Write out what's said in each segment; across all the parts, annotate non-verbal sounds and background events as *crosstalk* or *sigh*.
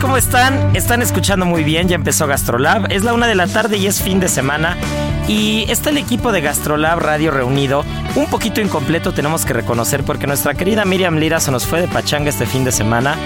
¿cómo están? Están escuchando muy bien, ya empezó Gastrolab. Es la una de la tarde y es fin de semana. Y está el equipo de Gastrolab Radio reunido. Un poquito incompleto tenemos que reconocer porque nuestra querida Miriam Lira se nos fue de pachanga este fin de semana.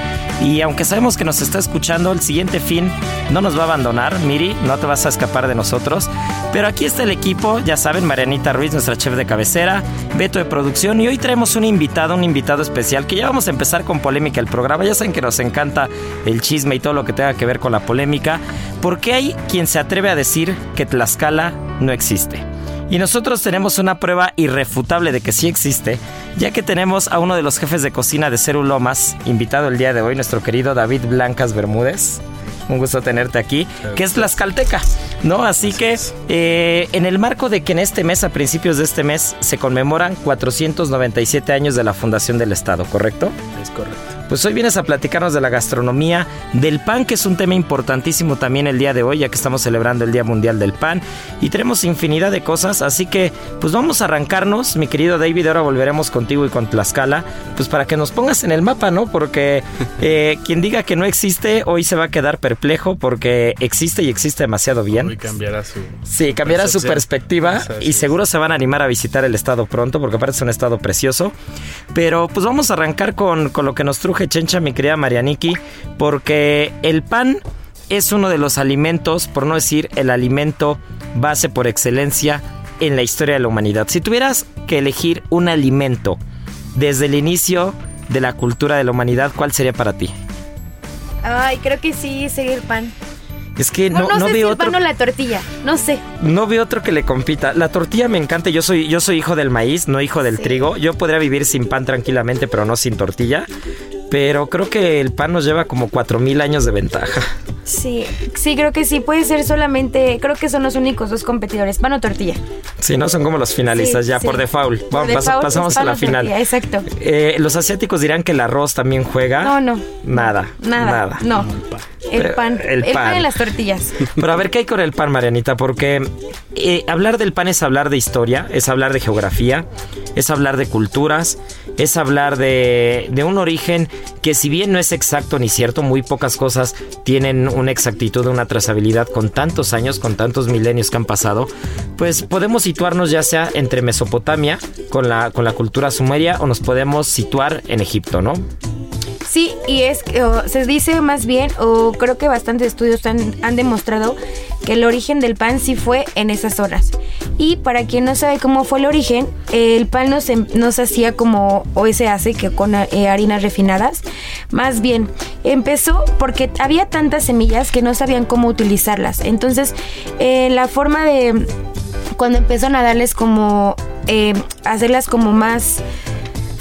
Y aunque sabemos que nos está escuchando, el siguiente fin no nos va a abandonar. Miri, no te vas a escapar de nosotros. Pero aquí está el equipo, ya saben, Marianita Ruiz, nuestra chef de cabecera, Beto de producción. Y hoy traemos un invitado, un invitado especial que ya vamos a empezar con polémica el programa. Ya saben que nos encanta el chisme y todo lo que tenga que ver con la polémica. Porque hay quien se atreve a decir que Tlaxcala no existe. Y nosotros tenemos una prueba irrefutable de que sí existe, ya que tenemos a uno de los jefes de cocina de Ceru Lomas, invitado el día de hoy, nuestro querido David Blancas Bermúdez. Un gusto tenerte aquí, que es Tlaxcalteca, ¿no? Así que eh, en el marco de que en este mes, a principios de este mes, se conmemoran 497 años de la fundación del Estado, ¿correcto? Es correcto. Pues hoy vienes a platicarnos de la gastronomía, del pan, que es un tema importantísimo también el día de hoy, ya que estamos celebrando el Día Mundial del Pan. Y tenemos infinidad de cosas, así que pues vamos a arrancarnos, mi querido David, ahora volveremos contigo y con Tlaxcala, pues para que nos pongas en el mapa, ¿no? Porque *laughs* eh, quien diga que no existe, hoy se va a quedar perplejo porque existe y existe demasiado bien. Hoy cambiará su... Sí, cambiará su perspectiva y seguro se van a animar a visitar el estado pronto, porque aparte es un estado precioso. Pero pues vamos a arrancar con, con lo que nos truje Chencha, mi querida Marianiki, porque el pan es uno de los alimentos, por no decir el alimento base por excelencia en la historia de la humanidad. Si tuvieras que elegir un alimento desde el inicio de la cultura de la humanidad, ¿cuál sería para ti? Ay, creo que sí, sería el pan. Es que no, no, sé si veo el otro. pan o la tortilla, no sé. No veo otro que le compita. La tortilla me encanta. Yo soy, yo soy hijo del maíz, no hijo del Sí. trigo. Yo podría vivir sin pan tranquilamente, pero no sin tortilla. Pero creo que el pan nos lleva como 4000 años de ventaja. Sí, sí, creo que sí. Puede ser solamente, creo que son los únicos dos competidores, pan o tortilla. Si no, son como los finalistas Sí, ya sí. por default. Por Vamos, default, pasamos es a la final. tortilla, Exacto. Eh, los asiáticos dirán que el arroz también juega. No, no. Nada. Nada. Nada. No. El pan. el El, pan. pan. en las tortillas. Pero a ver, ¿qué hay con el pan, Marianita? Porque eh, hablar del pan es hablar de historia, es hablar de geografía, es hablar de culturas, es hablar de, de un origen que si bien no es exacto ni cierto, muy pocas cosas tienen una exactitud, una trazabilidad con tantos años, con tantos milenios que han pasado, pues podemos situarnos ya sea entre Mesopotamia con la, con la cultura sumeria o nos podemos situar en Egipto, ¿no? Sí, y es que se dice más bien, o creo que bastantes estudios han, han demostrado que el origen del pan sí fue en esas horas. Y para quien no sabe cómo fue el origen, el pan no se, no se hacía como hoy se hace, que con eh, harinas refinadas. Más bien, empezó porque había tantas semillas que no sabían cómo utilizarlas. Entonces, eh, la forma de cuando empezaron a darles como, eh, hacerlas como más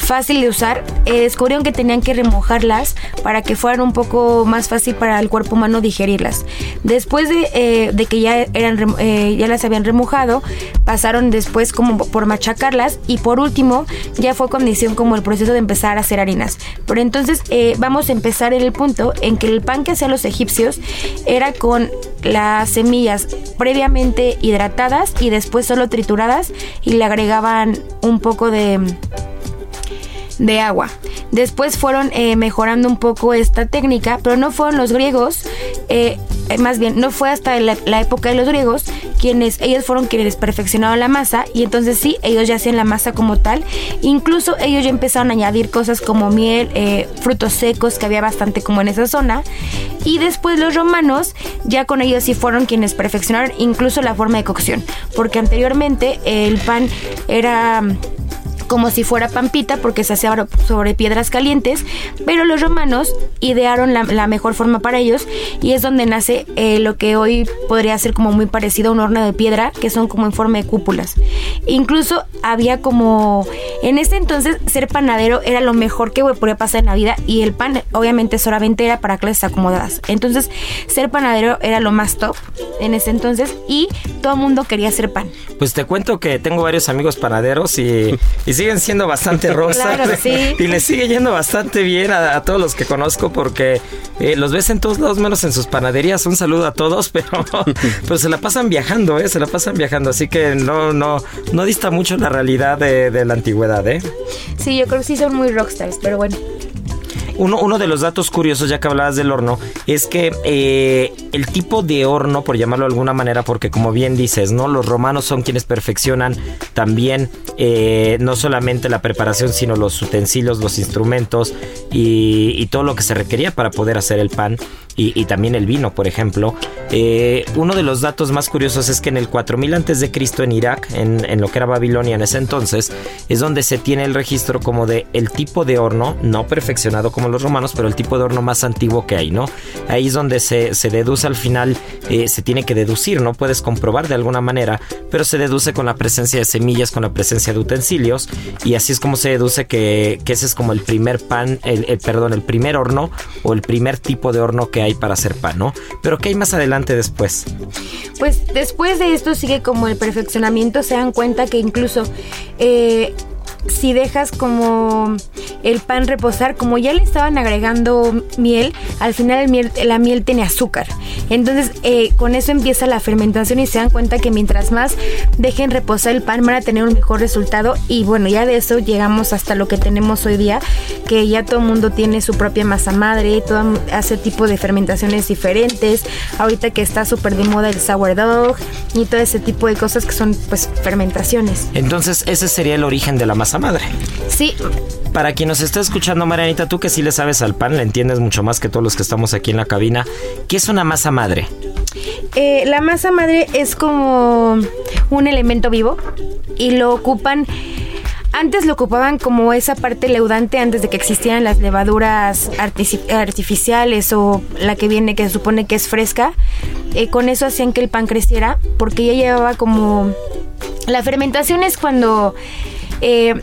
fácil de usar, eh, descubrieron que tenían que remojarlas para que fueran un poco más fácil para el cuerpo humano digerirlas. Después de, eh, que ya, eran, eh, ya las habían remojado, pasaron después como por machacarlas y por último ya fue condición como el proceso de empezar a hacer harinas. Pero entonces vamos a empezar en el punto en que el pan que hacían los egipcios era con las semillas previamente hidratadas y después solo trituradas y le agregaban un poco de de agua. Después fueron eh, mejorando un poco esta técnica, pero no fueron los griegos, eh, eh, más bien, no fue hasta la, época de los griegos quienes, ellos fueron quienes perfeccionaron la masa y entonces sí, ellos ya hacían la masa como tal. Incluso ellos ya empezaron a añadir cosas como miel, frutos secos, que había bastante como en esa zona. Y después los romanos, ya con ellos sí fueron quienes perfeccionaron incluso la forma de cocción, porque anteriormente el pan era como si fuera pampita porque se hacía sobre piedras calientes, pero los romanos idearon la, mejor forma para ellos y es donde nace eh, lo que hoy podría ser como muy parecido a un horno de piedra, que son como en forma de cúpulas. Incluso había como, en ese entonces ser panadero era lo mejor que podía pasar en la vida y el pan obviamente solamente era para clases acomodadas. Entonces ser panadero era lo más top en ese entonces y todo el mundo quería hacer pan. Pues te cuento que tengo varios amigos panaderos y *laughs* siguen siendo bastante *laughs* rosas. *laughs* Y les sigue yendo bastante bien a, todos los que conozco porque eh, los ves en todos lados menos en sus panaderías. Un saludo a todos, *laughs* pero, pero se la pasan viajando, ¿eh? Se la pasan viajando. Así que no, no, no dista mucho la realidad de, de la antigüedad, ¿eh? Sí, yo creo que sí son muy rockstars, pero bueno. Uno, uno de los datos curiosos, ya que hablabas del horno, es que eh, el tipo de horno, por llamarlo de alguna manera, porque como bien dices, ¿no? Los romanos son quienes perfeccionan también eh, no solamente la preparación, sino los utensilios, los instrumentos y, todo lo que se requería para poder hacer el pan y, también el vino, por ejemplo. Eh, uno de los datos más curiosos es que en el 4000 antes de Cristo en Irak, en, en, lo que era Babilonia en ese entonces, es donde se tiene el registro como de el tipo de horno, no perfeccionado como los romanos, pero el tipo de horno más antiguo que hay, ¿no? Ahí es donde se, se deduce al final, eh, se tiene que deducir, no puedes comprobar de alguna manera, pero se deduce con la presencia de semillas, con la presencia de utensilios, y así es como se deduce que, que ese es como el primer pan, el, perdón, el primer horno o el primer tipo de horno que hay para hacer pan, ¿no? Pero ¿qué hay más adelante después? Pues después de esto sigue como el perfeccionamiento, se dan cuenta que incluso eh, si dejas como el pan reposar, como ya le estaban agregando miel, al final la miel tiene azúcar. Entonces eh, con eso empieza la fermentación y se dan cuenta que mientras más dejen reposar el pan van a tener un mejor resultado y bueno, ya de eso llegamos hasta lo que tenemos hoy día, que ya todo el mundo tiene su propia masa madre, todo hace tipo de fermentaciones diferentes. Ahorita que está súper de moda el sourdough y todo ese tipo de cosas que son pues fermentaciones. Entonces ese sería el origen de la masa madre. Sí. Para quien nos está escuchando, Marianita, tú que sí le sabes al pan, le entiendes mucho más que todos los que estamos aquí en la cabina. ¿Qué es una masa madre? Eh, la masa madre es como un elemento vivo y lo ocupan antes lo ocupaban como esa parte leudante antes de que existieran las levaduras artificiales o la que viene que se supone que es fresca. Eh, con eso hacían que el pan creciera porque ya llevaba como... La fermentación es cuando eh,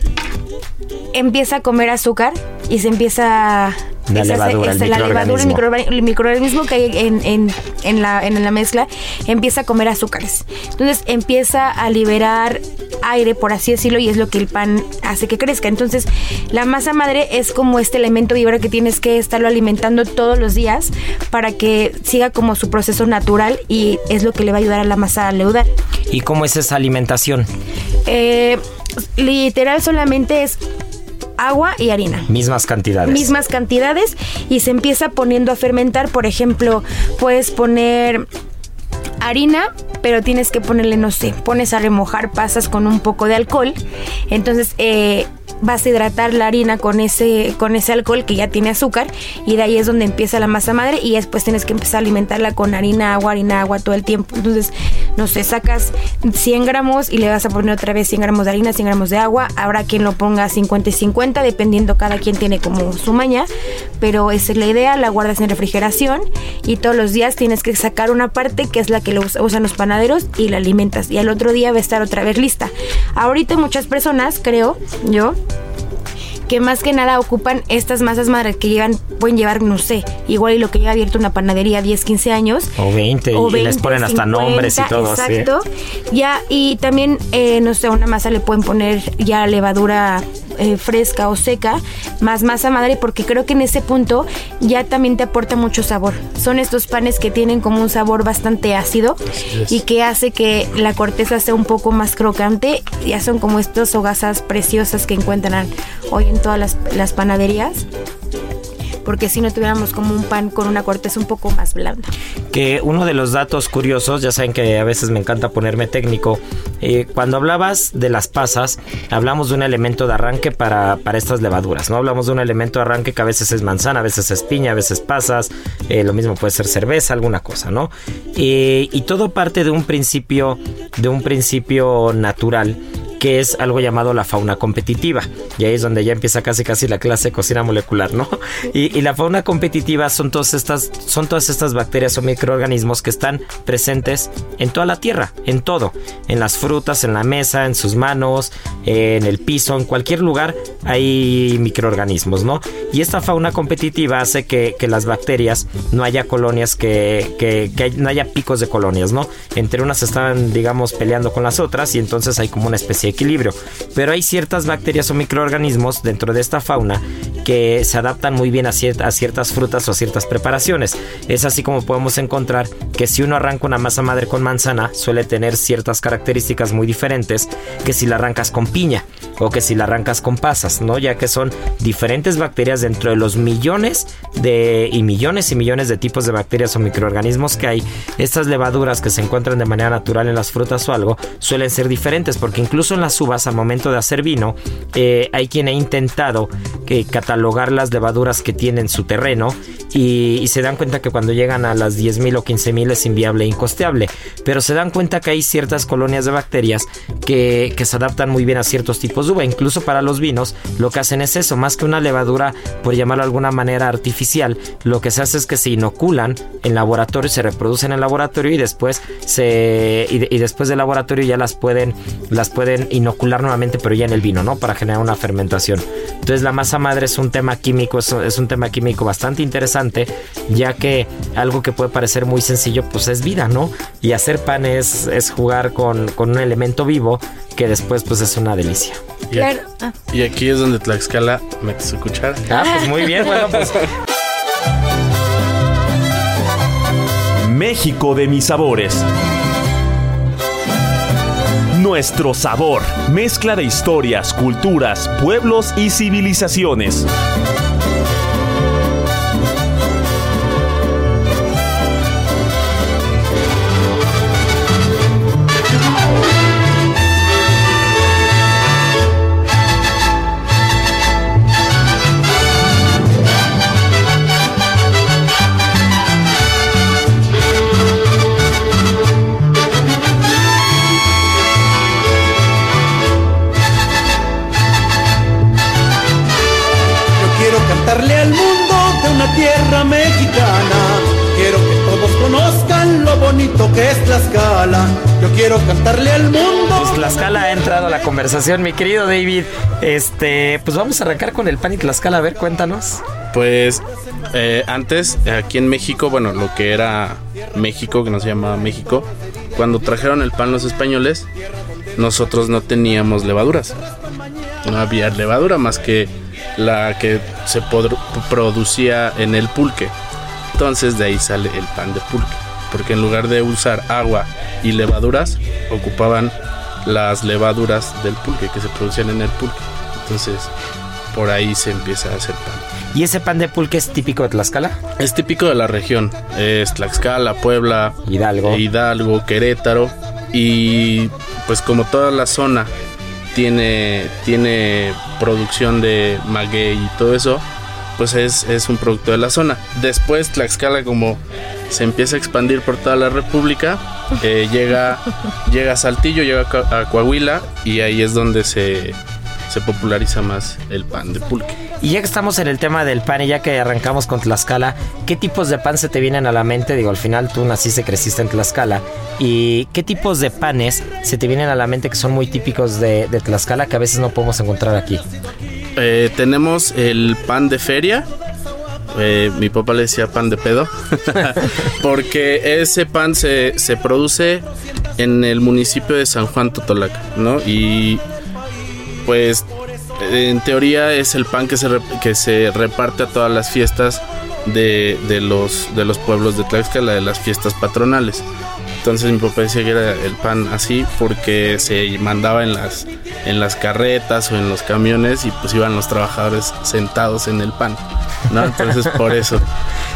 empieza a comer azúcar y se empieza la levadura, el, la levadura el, microorganismo que hay en, la, en la mezcla empieza a comer azúcares. Entonces empieza a liberar aire, por así decirlo, y es lo que el pan hace que crezca. Entonces, la masa madre es como este elemento vibra que tienes que estarlo alimentando todos los días para que siga como su proceso natural y es lo que le va a ayudar a la masa a leudar. ¿Y cómo es esa alimentación? Eh, literal solamente es agua y harina. Mismas cantidades. Mismas cantidades y se empieza poniendo a fermentar. Por ejemplo, puedes poner harina, pero tienes que ponerle, no sé, pones a remojar pasas con un poco de alcohol. Entonces, eh, vas a hidratar la harina con ese, con ese alcohol que ya tiene azúcar y de ahí es donde empieza la masa madre y después tienes que empezar a alimentarla con harina, agua, harina, agua todo el tiempo. Entonces, no sé, sacas 100 gramos y le vas a poner otra vez 100 gramos de harina, 100 gramos de agua. Habrá quien lo ponga 50 y 50, dependiendo cada quien tiene como su maña, pero esa es la idea, la guardas en refrigeración y todos los días tienes que sacar una parte que es la que lo usan los panaderos y la alimentas y al otro día va a estar otra vez lista. Ahorita muchas personas, creo yo, que más que nada ocupan estas masas madres que llevan, pueden llevar, no sé, igual y lo que lleva abierto una panadería 10, 15 años. O 20, o y les ponen hasta 50, nombres y todo. sí. Exacto. Ya, y también, eh, no sé, una masa le pueden poner ya levadura eh, fresca o seca, más masa madre, porque creo que en ese punto ya también te aporta mucho sabor. Son estos panes que tienen como un sabor bastante ácido y que hace que la corteza sea un poco más crocante. Ya son como estas hogazas preciosas que encuentran hoy en todas las, las panaderías. Porque si no tuviéramos como un pan con una corteza un poco más blanda. que uno de los datos curiosos, ya saben que a veces me encanta ponerme técnico, eh, cuando hablabas de las pasas, hablamos de un elemento de arranque para, para estas levaduras, ¿no? Hablamos de un elemento de arranque que a veces es manzana, a veces es piña, a veces pasas, eh, lo mismo puede ser cerveza, alguna cosa, ¿no? Eh, y todo parte de un principio, de un principio natural que es algo llamado la fauna competitiva. Y ahí es donde ya empieza casi casi la clase cocina molecular, ¿no? *laughs* Y, la fauna competitiva son todas estas, son todas estas bacterias o microorganismos que están presentes en toda la tierra, en todo, en las frutas, en la mesa, en sus manos, en el piso, en cualquier lugar hay microorganismos, ¿no? Y esta fauna competitiva hace que, que las bacterias no haya colonias que, que, que no haya picos de colonias, ¿no? Entre unas están, digamos, peleando con las otras y entonces hay como una especie equilibrio. Pero hay ciertas bacterias o microorganismos dentro de esta fauna que se adaptan muy bien a, cier- a ciertas frutas o ciertas preparaciones. Es así como podemos encontrar que si uno arranca una masa madre con manzana, suele tener ciertas características muy diferentes que si la arrancas con piña o que si la arrancas con pasas, ¿no? Ya que son diferentes bacterias dentro de los millones de y millones y millones de tipos de bacterias o microorganismos que hay. Estas levaduras que se encuentran de manera natural en las frutas o algo suelen ser diferentes porque incluso en las uvas al momento de hacer vino eh, hay quien ha intentado que catalogar las levaduras que tienen su terreno y, se dan cuenta que cuando llegan a las 10.000 o 15.000 es inviable e incosteable. Pero se dan cuenta que hay ciertas colonias de bacterias que, se adaptan muy bien a ciertos tipos de uva. Incluso para los vinos lo que hacen es eso, más que una levadura, por llamarlo de alguna manera artificial, lo que se hace es que se inoculan en laboratorio, se reproducen en laboratorio y después se y, y después del laboratorio ya las pueden las pueden inocular nuevamente, pero ya en el vino, ¿no? Para generar una fermentación. Entonces la masa madre es un tema químico, es, es un tema químico bastante interesante, ya que algo que puede parecer muy sencillo, pues es vida, ¿no? Y hacer pan es, es jugar con, con un elemento vivo que después pues es una delicia. Y, Claro. Ah. y aquí es donde Tlaxcala mete su cuchara. Ah, pues muy bien, bueno, pues México de mis sabores. Nuestro sabor, mezcla de historias, culturas, pueblos y civilizaciones. Bonito que es Tlaxcala. Yo quiero cantarle al mundo. Pues Tlaxcala ha entrado a la conversación, mi querido David. Este, pues vamos a arrancar con el pan y Tlaxcala. A ver, cuéntanos. Pues eh, antes, aquí en México, bueno, lo que era México, que no se llamaba México, cuando trajeron el pan los españoles, nosotros no teníamos levaduras. No había levadura más que la que se producía en el pulque. Entonces de ahí sale el pan de pulque. Porque en lugar de usar agua y levaduras, ocupaban las levaduras del pulque que se producían en el pulque. Entonces por ahí se empieza a hacer pan. ¿Y ese pan de pulque es típico de Tlaxcala? Es típico de la región. Es Tlaxcala, Puebla, Hidalgo. Hidalgo, Querétaro. Y pues como toda la zona tiene, tiene producción de maguey y todo eso, pues es, es un producto de la zona. Después Tlaxcala como se empieza a expandir por toda la república, eh, llega, *laughs* llega a Saltillo, llega a Coahuila y ahí es donde se, se populariza más el pan de pulque. Y ya que estamos en el tema del pan y ya que arrancamos con Tlaxcala, ¿qué tipos de pan se te vienen a la mente? Digo, al final tú naciste, creciste en Tlaxcala. ¿Y qué tipos de panes se te vienen a la mente que son muy típicos de, de Tlaxcala que a veces no podemos encontrar aquí? Eh, tenemos el pan de feria. Eh, mi papá le decía pan de pedo. *laughs* porque ese pan se, se produce en el municipio de San Juan Totolaca, ¿no? Y pues en teoría es el pan que se, que se reparte a todas las fiestas de, de los, de los pueblos de Tlaxcala, de las fiestas patronales. Entonces mi papá decía que era el pan así porque se mandaba en las, en las carretas o en los camiones y pues iban los trabajadores sentados en el pan. Entonces por eso.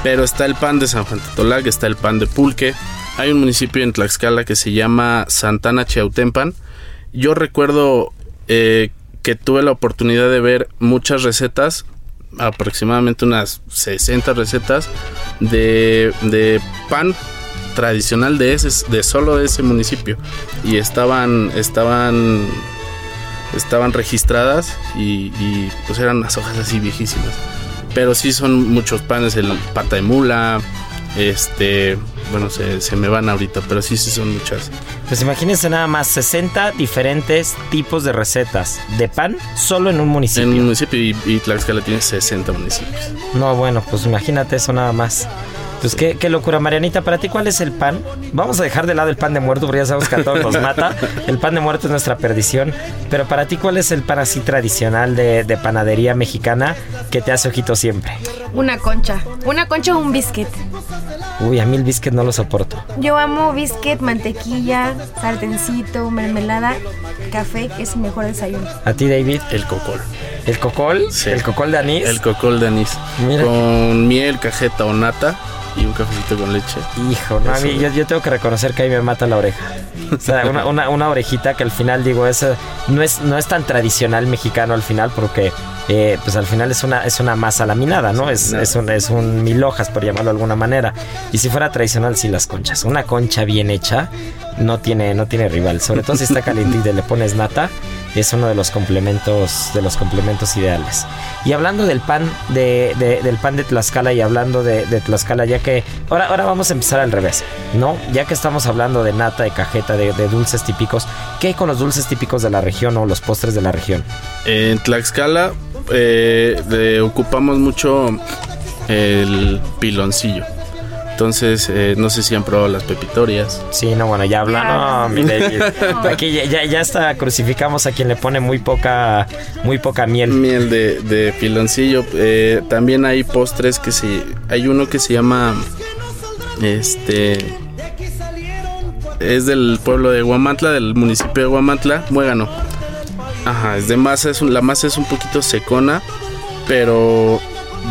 Pero está el pan de San Juan Totolac, está el pan de pulque. Hay un municipio en Tlaxcala que se llama Santana Chiautempan. Yo recuerdo eh, que tuve la oportunidad de ver muchas recetas, aproximadamente unas 60 recetas de, de pan tradicional de ese de solo de ese municipio y estaban estaban estaban registradas y, y, pues eran unas hojas así viejísimas pero sí son muchos panes el pata de mula este bueno se, se me van ahorita pero sí sí son muchas Pues imagínense nada más 60 diferentes tipos de recetas de pan solo en un municipio. en un municipio y, y Tlaxcala tiene 60 municipios No, bueno, pues imagínate eso nada más. Pues qué, qué locura, Marianita. ¿Para ti cuál es el pan? Vamos a dejar de lado el pan de muerto, porque ya sabemos que a todos nos mata. *laughs* El pan de muerto es nuestra perdición. Pero para ti, ¿cuál es el pan así tradicional de, de panadería mexicana que te hace ojito siempre? Una concha. Una concha o un biscuit. Uy, a mí el biscuit no lo soporto. Yo amo biscuit, mantequilla, sartencito, mermelada, café, que es mi mejor desayuno. ¿A ti, David? el cocol ¿El cocol? Sí. ¿El cocol de anís? el cocol de anís Mira. con miel cajeta o nata y un cafecito con leche Hijo, no, a mí, yo, yo tengo que reconocer que ahí me mata la oreja. O sea, una, una- una orejita que al final digo, es, eh, no, es, no es tan tradicional mexicano al final porque eh, pues al final es una, es una masa laminada, ¿no? Es, No. es, un, es un mil hojas, por llamarlo de alguna manera. Y si fuera tradicional, sí las conchas. Una concha bien hecha no tiene, no tiene rival. Sobre todo si está calientita y le pones nata, es uno de los complementos, de los complementos ideales. Y hablando del pan de, de- del pan de Tlaxcala y hablando de, Tlaxcala, ya que ahora, ahora vamos a empezar al revés, ¿no? Ya que estamos hablando de nata, de cajeta, de, dulces típicos, ¿qué hay con los dulces típicos de la región o los postres de la región? En Tlaxcala eh, ocupamos mucho el piloncillo. Entonces, eh, no sé si han probado las pepitorias. Sí, no, bueno, ya habla, no, mi David. *laughs* Aquí ya, ya, ya hasta crucificamos a quien le pone muy poca, muy poca miel. Miel de, de piloncillo. Eh, también hay postres que se... Hay uno que se llama... Este... Es del pueblo de Guamantla, del municipio de Guamantla, Muégano. Ajá, es de masa, es un- la masa es un poquito secona, pero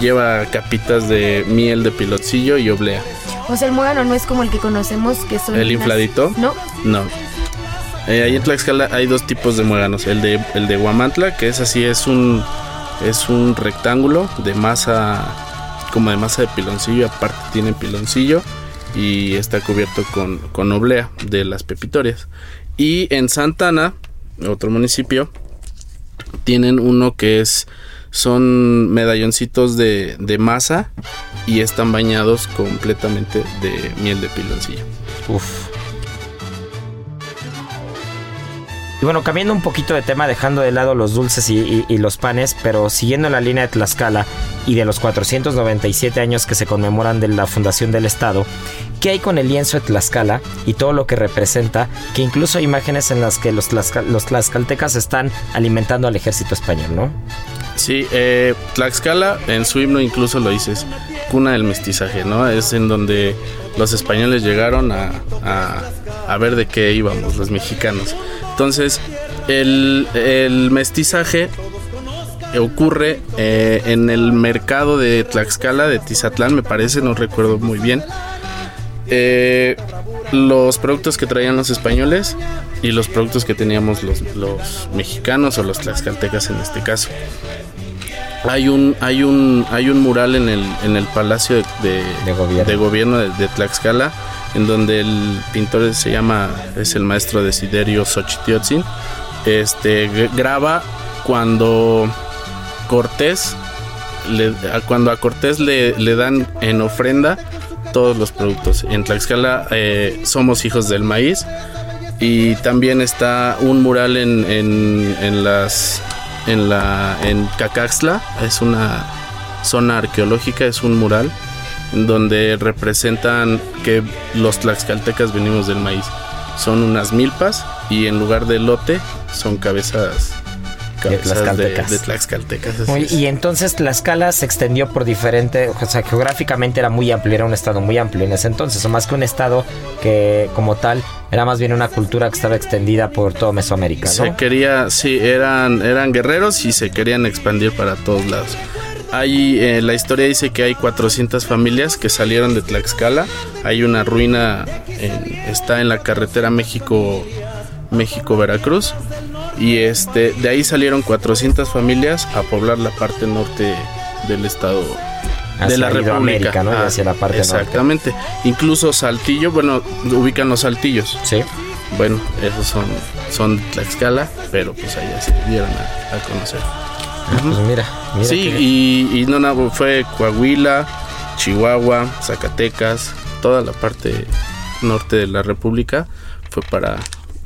lleva capitas de miel de piloncillo y oblea. O sea, el muégano no es como el que conocemos, que son... ¿El unas- infladito? No. No. Eh, ahí en Tlaxcala hay dos tipos de muéganos. El de, el de Guamantla, que es así, es un, es un rectángulo de masa, como de masa de piloncillo. Aparte tiene piloncillo y está cubierto con, con oblea de las pepitorias. Y en Santana, otro municipio, tienen uno que es son medalloncitos de, masa y están bañados completamente de miel de piloncillo. Uf. Y bueno, cambiando un poquito de tema, dejando de lado los dulces y, los panes, pero siguiendo la línea de Tlaxcala y de los 497 años que se conmemoran de la fundación del Estado, ¿qué hay con el lienzo de Tlaxcala y todo lo que representa? Que incluso hay imágenes en las que los, tlaxca- los tlaxcaltecas están alimentando al ejército español, ¿no? Sí, eh, Tlaxcala en su himno incluso lo dices, cuna del mestizaje, ¿no? Es en donde los españoles llegaron a, a- ver de qué íbamos los mexicanos. Entonces, el, el mestizaje ocurre eh, en el mercado de Tlaxcala, de Tizatlán, me parece, no recuerdo muy bien. Eh, los productos que traían los españoles y los productos que teníamos los, los mexicanos o los tlaxcaltecas en este caso. Hay un, hay un, hay un mural en el, en el Palacio de, de- De gobierno. de gobierno de, de Tlaxcala, en donde el pintor se llama, es el maestro Desiderio Xochitiotzin. Este graba cuando Cortés, le- cuando a Cortés le, le dan en ofrenda todos los productos. En Tlaxcala eh, somos hijos del maíz y también está un mural en, en- en las en la en Cacaxla, es una zona arqueológica, es un mural donde representan que los tlaxcaltecas venimos del maíz. Son unas milpas y en lugar de lote son cabezas tlaxcaltecas. de tlaxcaltecas, así Muy- es. y entonces Tlaxcala se extendió por diferente, o sea, geográficamente era muy amplio, era un estado muy amplio en ese entonces, o más que un estado que como tal era más bien una cultura que estaba extendida por todo Mesoamérica, Se ¿no? quería, sí, eran, eran guerreros y se querían expandir para todos lados. Hay, eh, la historia dice que hay 400 familias que salieron de Tlaxcala. Hay una ruina, en- está en la carretera México, México-Veracruz. Y este, de ahí salieron 400 familias a poblar la parte norte del estado Hacia de la República. ¿no? Y Ah, hacia la parte norte. Exactamente. Incluso Saltillo, bueno, ubican los Saltillos. Sí. Bueno, esos son, son Tlaxcala, pero pues allá se dieron a, a conocer. Ah, pues mira, mira sí, que- y, y no, no, fue Coahuila, Chihuahua, Zacatecas, toda la parte norte de la República fue para,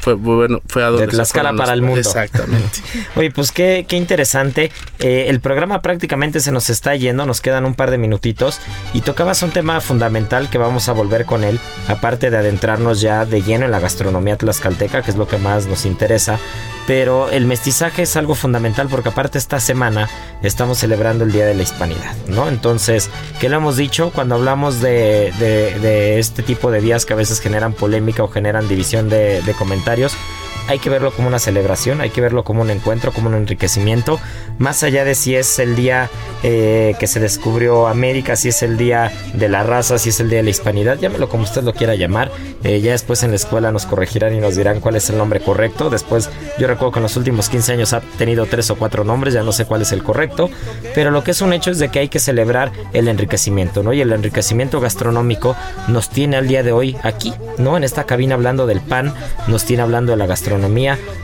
fue bueno, fue a donde se Tlaxcala para el mundo. Exactamente. *laughs* Oye, pues qué, qué interesante. Eh, el programa prácticamente se nos está yendo, nos quedan un par de minutitos y tocabas un tema fundamental que vamos a volver con él, aparte de adentrarnos ya de lleno en la gastronomía tlaxcalteca, que es lo que más nos interesa. Pero el mestizaje es algo fundamental porque aparte esta semana estamos celebrando el Día de la Hispanidad, ¿no? Entonces, ¿qué lo hemos dicho? Cuando hablamos de, de- este tipo de días que a veces generan polémica o generan división de comentarios, hay que verlo como una celebración, hay que verlo como un encuentro, como un enriquecimiento, más allá de si es el día eh, que se descubrió América, si es el día de la raza, si es el día de la hispanidad, llámelo como usted lo quiera llamar. Eh, ya después en la escuela nos corregirán y nos dirán cuál es el nombre correcto. Después, yo recuerdo que en los últimos 15 años ha tenido tres o cuatro nombres, ya no sé cuál es el correcto, pero lo que es un hecho es de que hay que celebrar el enriquecimiento, ¿no? Y el enriquecimiento gastronómico nos tiene al día de hoy aquí, ¿no? En esta cabina hablando del pan, nos tiene hablando de la gastronomía,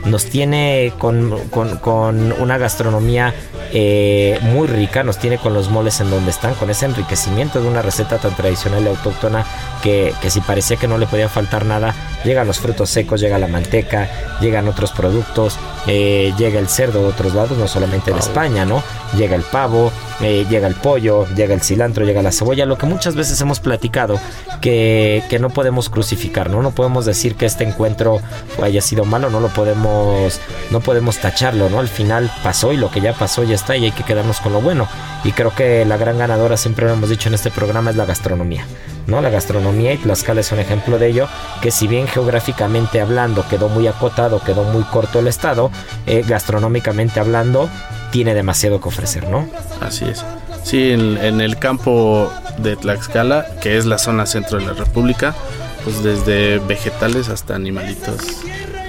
nos tiene con, con- con una gastronomía eh, muy rica, nos tiene con los moles en donde están, con ese enriquecimiento de una receta tan tradicional y autóctona que, que si parecía que no le podía faltar nada, llegan los frutos secos, llega la manteca, llegan otros productos, eh, llega el cerdo de otros lados, no solamente de España, ¿no? Llega el pavo, eh, llega el pollo, llega el cilantro, llega la cebolla, lo que muchas veces hemos platicado que, que no podemos crucificar, ¿no? No podemos decir que este encuentro haya sido malo, no lo podemos, no podemos tacharlo, ¿no? Al final pasó y lo que ya pasó ya está y hay que quedarnos con lo bueno. Y creo que la gran ganadora, siempre lo hemos dicho en este programa, es la gastronomía. ¿no? La gastronomía y Tlaxcala es un ejemplo de ello, que si bien geográficamente hablando quedó muy acotado, quedó muy corto el estado, eh, gastronómicamente hablando tiene demasiado que ofrecer, ¿no? Así es. Sí, en, en el campo de Tlaxcala, que es la zona centro de la República, pues desde vegetales hasta animalitos,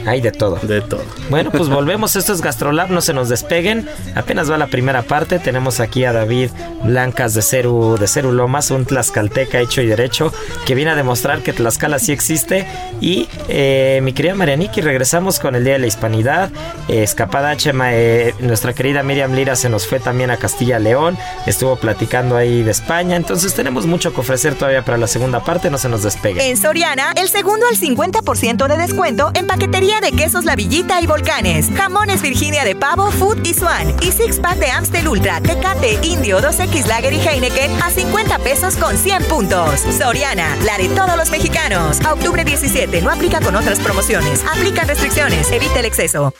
Hay de todo. de todo. Bueno, pues volvemos. Esto es Gastrolab, no se nos despeguen. Apenas va la primera parte. Tenemos aquí a David Blancas de Ceru, de Ceru Lomas, un tlaxcalteca hecho y derecho, que viene a demostrar que Tlaxcala sí existe. Y eh, mi querida Marianiki, regresamos con el Día de la Hispanidad. Eh, Escapada H, ma- eh, nuestra querida Miriam Lira se nos fue también a Castilla León. Estuvo platicando ahí de España. Entonces tenemos mucho que ofrecer todavía para la segunda parte. No se nos despeguen. En Soriana, el segundo al 50% de descuento en paquetería de quesos La Villita y Volcanes, jamones Virginia de pavo, food y swan, y six pack de Amstel Ultra, Tecate, Indio, 2X Lager y Heineken a 50 pesos con 100 puntos. Soriana, la de todos los mexicanos. Octubre 17, no aplica con otras promociones. Aplican restricciones, evita el exceso.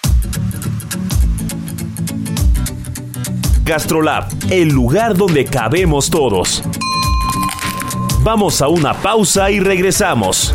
Gastrolab, el lugar donde cabemos todos. Vamos a una pausa y regresamos.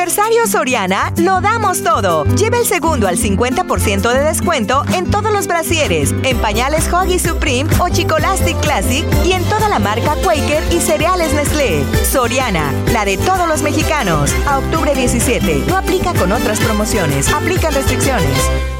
Aniversario Soriana, lo damos todo. Lleva el segundo al 50% de descuento en todos los brasieres, en pañales Hoggy Supreme o Chicolastic Classic y en toda la marca Quaker y cereales Nestlé. Soriana, la de todos los mexicanos. A octubre 17. No aplica con otras promociones. Aplican restricciones.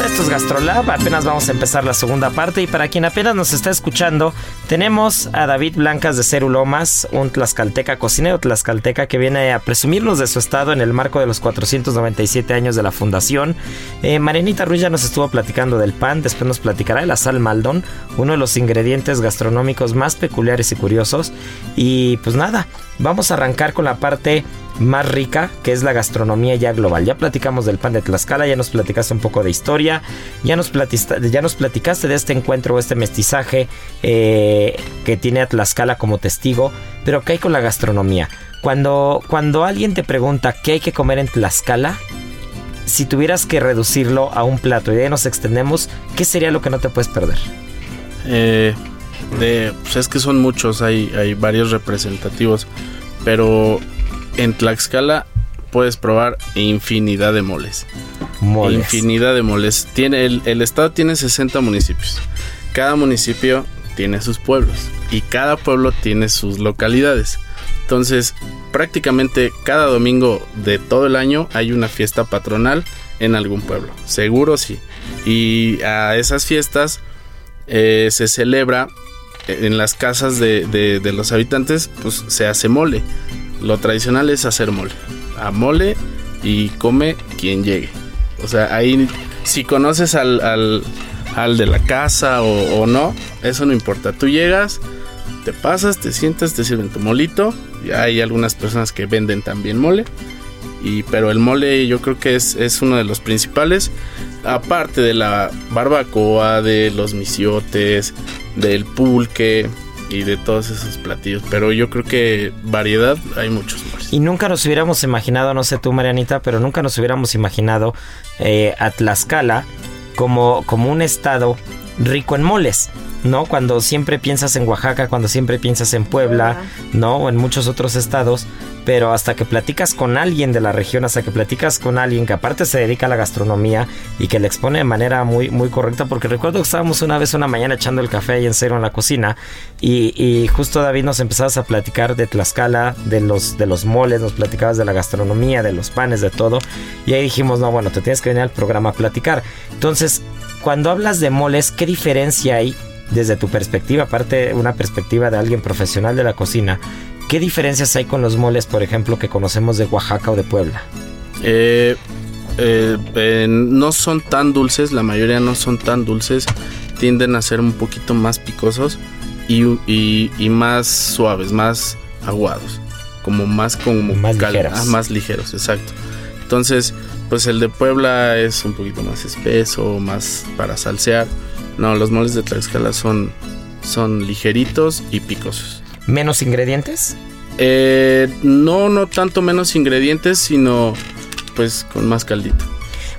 Vuelta. Esto es Gastrolab. Apenas vamos a empezar la segunda parte. Y para quien apenas nos está escuchando, tenemos a David Blancas de Cerulomas, un tlaxcalteca cocinero tlaxcalteca que viene a presumirnos de su estado en el marco de los 497 años de la fundación. Eh, Marianita Ruiz ya nos estuvo platicando del pan. Después nos platicará de la sal maldón, uno de los ingredientes gastronómicos más peculiares y curiosos. Y pues nada, vamos a arrancar con la parte más rica, que es la gastronomía ya global. Ya platicamos del pan de Tlaxcala, ya nos platicaste un poco de historia, ya nos, platista- ya nos platicaste de este encuentro, este mestizaje eh, que tiene a Tlaxcala como testigo, pero ¿qué hay con la gastronomía? Cuando, cuando alguien te pregunta qué hay que comer en Tlaxcala, si tuvieras que reducirlo a un plato y de ahí nos extendemos, ¿qué sería lo que no te puedes perder? Eh, de, pues es que son muchos, hay, hay varios representativos, pero en Tlaxcala puedes probar infinidad de moles. Moles. Infinidad de moles. Tiene, el, el estado tiene 60 municipios. Cada municipio tiene sus pueblos y cada pueblo tiene sus localidades. Entonces, prácticamente cada domingo de todo el año hay una fiesta patronal en algún pueblo. Seguro sí. Y a esas fiestas eh, se celebra en las casas de, de- de los habitantes, pues se hace mole. Lo tradicional es hacer mole. A mole y come quien llegue. O sea, ahí si conoces al, al, de la casa o, no, eso no importa. Tú llegas, te pasas, te sientas, te sirven tu molito. Hay algunas personas que venden también mole. Y, pero el mole yo creo que es, es uno de los principales. Aparte de la barbacoa, de los misiotes, del pulque y de todos esos platillos. Pero yo creo que variedad hay muchos más. Y nunca nos hubiéramos imaginado, no sé tú Marianita, pero nunca nos hubiéramos imaginado eh, a Tlaxcala como, como un estado rico en moles. ¿No? Cuando siempre piensas en Oaxaca, cuando siempre piensas en Puebla, ¿no? O en muchos otros estados, pero hasta que platicas con alguien de la región, hasta que platicas con alguien que aparte se dedica a la gastronomía y que le expone de manera muy, muy correcta, porque recuerdo que estábamos una vez una mañana echando el café ahí en cero en la cocina y, justo David nos empezabas a platicar de Tlaxcala, de los, de los moles, nos platicabas de la gastronomía, de los panes, de todo, y ahí dijimos, no, bueno, te tienes que venir al programa a platicar. Entonces, cuando hablas de moles, ¿qué diferencia hay desde tu perspectiva, aparte una perspectiva de alguien profesional de la cocina, ¿qué diferencias hay con los moles, por ejemplo, que conocemos de Oaxaca o de Puebla? Eh, eh, eh, no son tan dulces, la mayoría no son tan dulces, tienden a ser un poquito más picosos y, y- y más suaves, más aguados, como más como Más ligeros. ah, más ligeros, exacto. Entonces, pues el de Puebla es un poquito más espeso, más para salsear. No, los moles de Tlaxcala son, son ligeritos y picosos. ¿Menos ingredientes? Eh, no, no tanto menos ingredientes, sino pues con más caldito.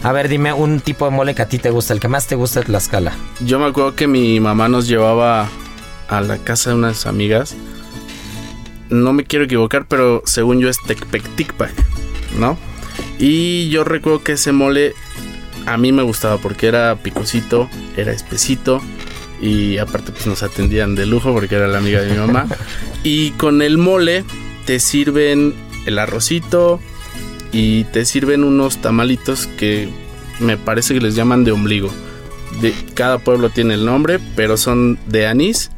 A ver, dime un tipo de mole que a ti te gusta, el que más te gusta de Tlaxcala. Yo me acuerdo que mi mamá nos llevaba a la casa de unas amigas no me quiero equivocar, pero según yo es Tecpecticpac, ¿no? Y yo recuerdo que ese mole a mí me gustaba porque era picosito, era espesito y aparte pues nos atendían de lujo porque era la amiga de mi mamá. *laughs* y con el mole te sirven el arrocito y te sirven unos tamalitos que me parece que les llaman de ombligo. De, cada pueblo tiene el nombre, pero son de anís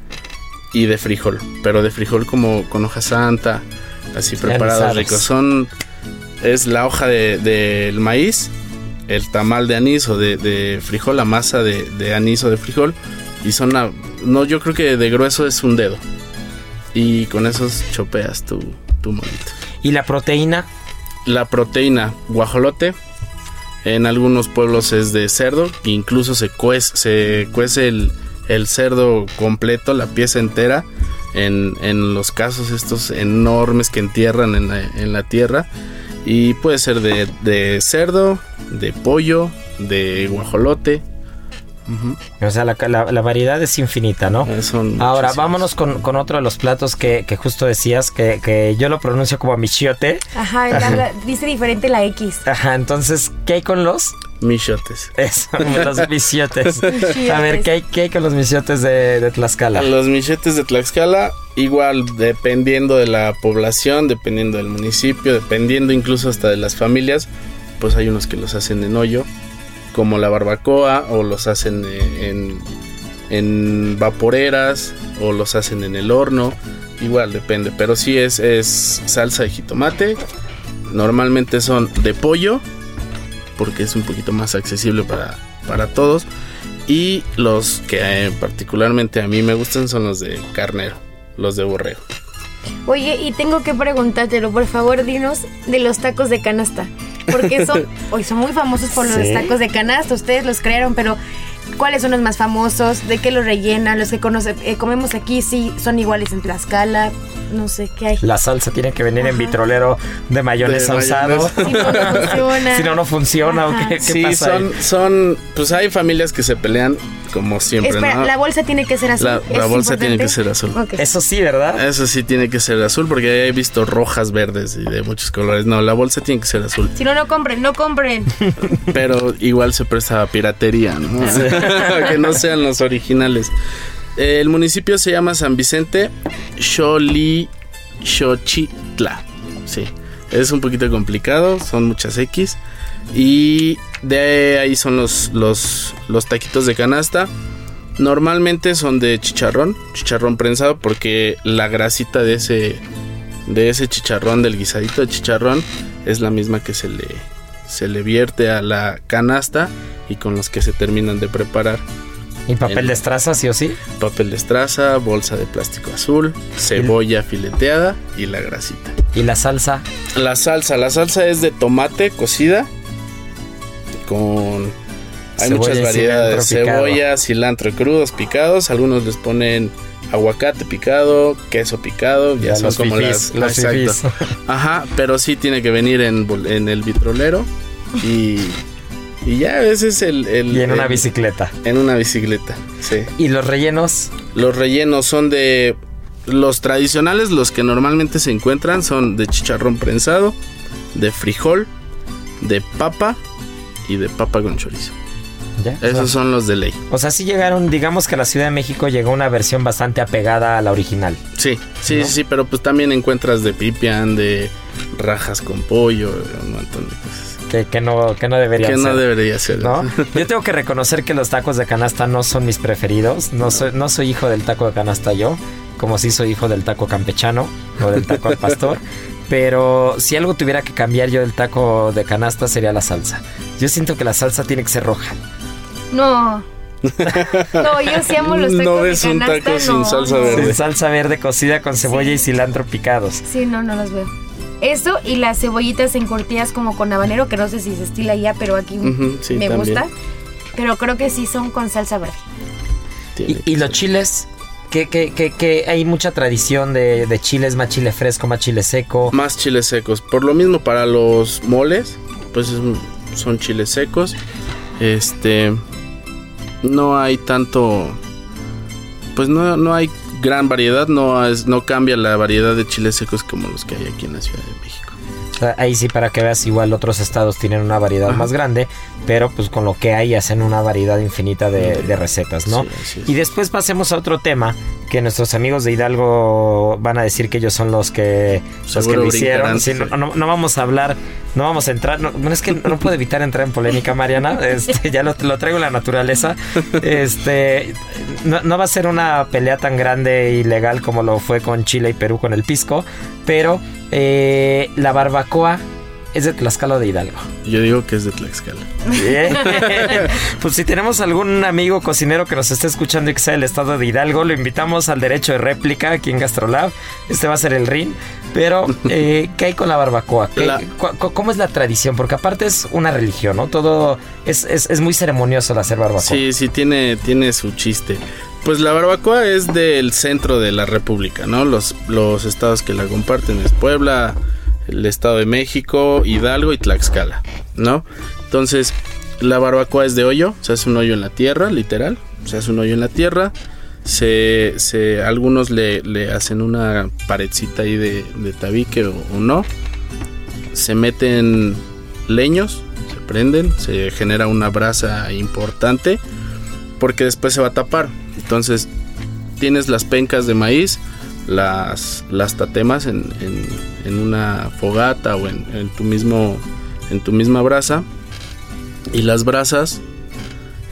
y de frijol, pero de frijol como con hoja santa, así preparados ricos. Son es la hoja del de, maíz, el tamal de anís o de, frijol, la masa de, anís o de frijol y son no yo creo que de grueso es un dedo y con esos chopeas tu tu. ¿Y la proteína? La proteína guajolote en algunos pueblos es de cerdo, incluso se cuece, se cuece el, cerdo completo, la pieza entera, en, los casos estos enormes que entierran en la, tierra. Y puede ser de, de cerdo, de pollo, de guajolote, o sea, la, variedad es infinita, ¿no? Ahora, vámonos con, otro de los platos que, justo decías, que, yo lo pronuncio como michiote. Ajá, dice diferente la X. Ajá, entonces, ¿qué hay con los? Michiotes. Eso, *laughs* los michiotes. A ver, ¿qué hay, con los michiotes de, Tlaxcala? Los michiotes de Tlaxcala, igual, dependiendo de la población, dependiendo del municipio, dependiendo incluso hasta de las familias, pues hay unos que los hacen en hoyo, como la barbacoa o los hacen eh, en, vaporeras o los hacen en el horno. Igual depende, pero si es, es salsa de jitomate. Normalmente son de pollo, porque es un poquito más accesible para, para todos. Y los que eh, particularmente a mí me gustan son los de carnero, los de borrego. Oye, y tengo que preguntártelo, por favor, dinos de los tacos de canasta porque son, *laughs* hoy son muy famosos por los tacos de canasta, ustedes los crearon, pero ¿cuáles son los más famosos? ¿De qué los rellenan? Los que conoce, eh, comemos aquí sí son iguales en Tlaxcala, no sé qué hay. La salsa tiene que venir en vitrolero de mayonesa usado. Si no, no *laughs* funciona. si no, no funciona. ¿o qué, sí, son, son, pues hay familias que se pelean como siempre. Espera, la bolsa tiene que ser azul. La, bolsa tiene que ser azul. Eso sí, ¿verdad? Eso sí tiene que ser azul porque he visto rojas, verdes y de muchos colores. No, la bolsa tiene que ser azul. Si no, no compren, no compren. Pero igual se presta a piratería, ¿no? *laughs* *laughs* que no sean los originales. El municipio se llama San Vicente Xoli Xochitla. Sí, es un poquito complicado, son muchas X. Y de ahí son los, los, los taquitos de canasta. Normalmente son de chicharrón, chicharrón prensado, porque la grasita de ese, de ese chicharrón, del guisadito de chicharrón, es la misma que se le, se le vierte a la canasta y con los que se terminan de preparar. ¿Y papel de estraza, sí o sí? Papel de estraza, bolsa de plástico azul, cebolla fileteada y la grasita. ¿Y la salsa? La salsa, la salsa es de tomate cocida con... Hay muchas variedades, cebolla, cilantro crudos picados, algunos les ponen aguacate picado, queso picado, ya, son como las, exacto. *laughs* Ajá, pero sí tiene que venir en, en el vitrolero y y ya ese es el... y en una bicicleta. En una bicicleta, sí. ¿Y los rellenos? Los rellenos son de... Los tradicionales, los que normalmente se encuentran, son de chicharrón prensado, de frijol, de papa y de papa con chorizo. ¿Ya? Esos son los de ley. O sea, sí llegaron, digamos que la Ciudad de México llegó una versión bastante apegada a la original. Sí, sí, sí, pero pues también encuentras de pipián, de rajas con pollo, un montón de cosas que, no, que no debería ser. Que no debería ser. ¿no? *laughs* Yo tengo que reconocer que los tacos de canasta no son mis preferidos. No soy, no soy hijo del taco de canasta yo, como si soy hijo del taco campechano o del taco al pastor. *laughs* Pero si algo tuviera que cambiar yo del taco de canasta sería la salsa. Yo siento que la salsa tiene que ser roja. No. No, yo sí amo los *laughs* tacos no ves un taco sin salsa verde. Sin salsa verde cocida con cebolla y cilantro picados. Sí, no, no los veo. Eso y las cebollitas encurtidas como con habanero, que no sé si se estila ya, pero aquí me gusta. Pero creo que sí son con salsa verde. ¿Y, los chiles? Que, que, que, hay mucha tradición de, chiles, más chile fresco, más chile seco. Más chiles secos. Por lo mismo para los moles, pues son chiles secos. Este no hay tanto. Pues no, no hay gran variedad, no, no cambia la variedad de chiles secos como los que hay aquí en la Ciudad de México. Ahí sí, para que veas, igual otros estados tienen una variedad más grande, pero pues con lo que hay hacen una variedad infinita de, de recetas, ¿no? Sí. Y después pasemos a otro tema que nuestros amigos de Hidalgo van a decir que ellos son los que, los que lo hicieron. Sí, no, no- no vamos a hablar, no vamos a entrar. No, es que no puedo evitar entrar en polémica, Mariana. *laughs* Este, ya lo, lo traigo en la naturaleza. Este, no, no va a ser una pelea tan grande e ilegal como lo fue con Chile y Perú con el pisco, pero eh, la barbacoa es de Tlaxcala o de Hidalgo. Yo digo que es de Tlaxcala. Bien. *laughs* pues si tenemos algún amigo cocinero que nos esté escuchando y que sea del estado de Hidalgo, lo invitamos al derecho de réplica aquí en Gastrolab. Este va a ser el RIN. Pero, *laughs* eh, ¿qué hay con la barbacoa? ¿Qué- La- cu- cu- ¿Cómo es la tradición? Porque aparte es una religión, ¿no? Todo es, es- es muy ceremonioso el hacer barbacoa. Sí, sí, tiene, tiene su chiste. Pues la barbacoa es del centro de la República, ¿no? Los, los estados que la comparten es Puebla, el Estado de México, Hidalgo y Tlaxcala, ¿no? Entonces, la barbacoa es de hoyo, se hace un hoyo en la tierra, literal, se hace un hoyo en la tierra, se, se algunos le, le hacen una paredcita ahí de, tabique o, o no, se meten leños, se prenden, se genera una brasa importante porque después se va a tapar. Entonces tienes las pencas de maíz, las, las tatemas en, en- una fogata o en, tu mismo en tu misma brasa. Y las brasas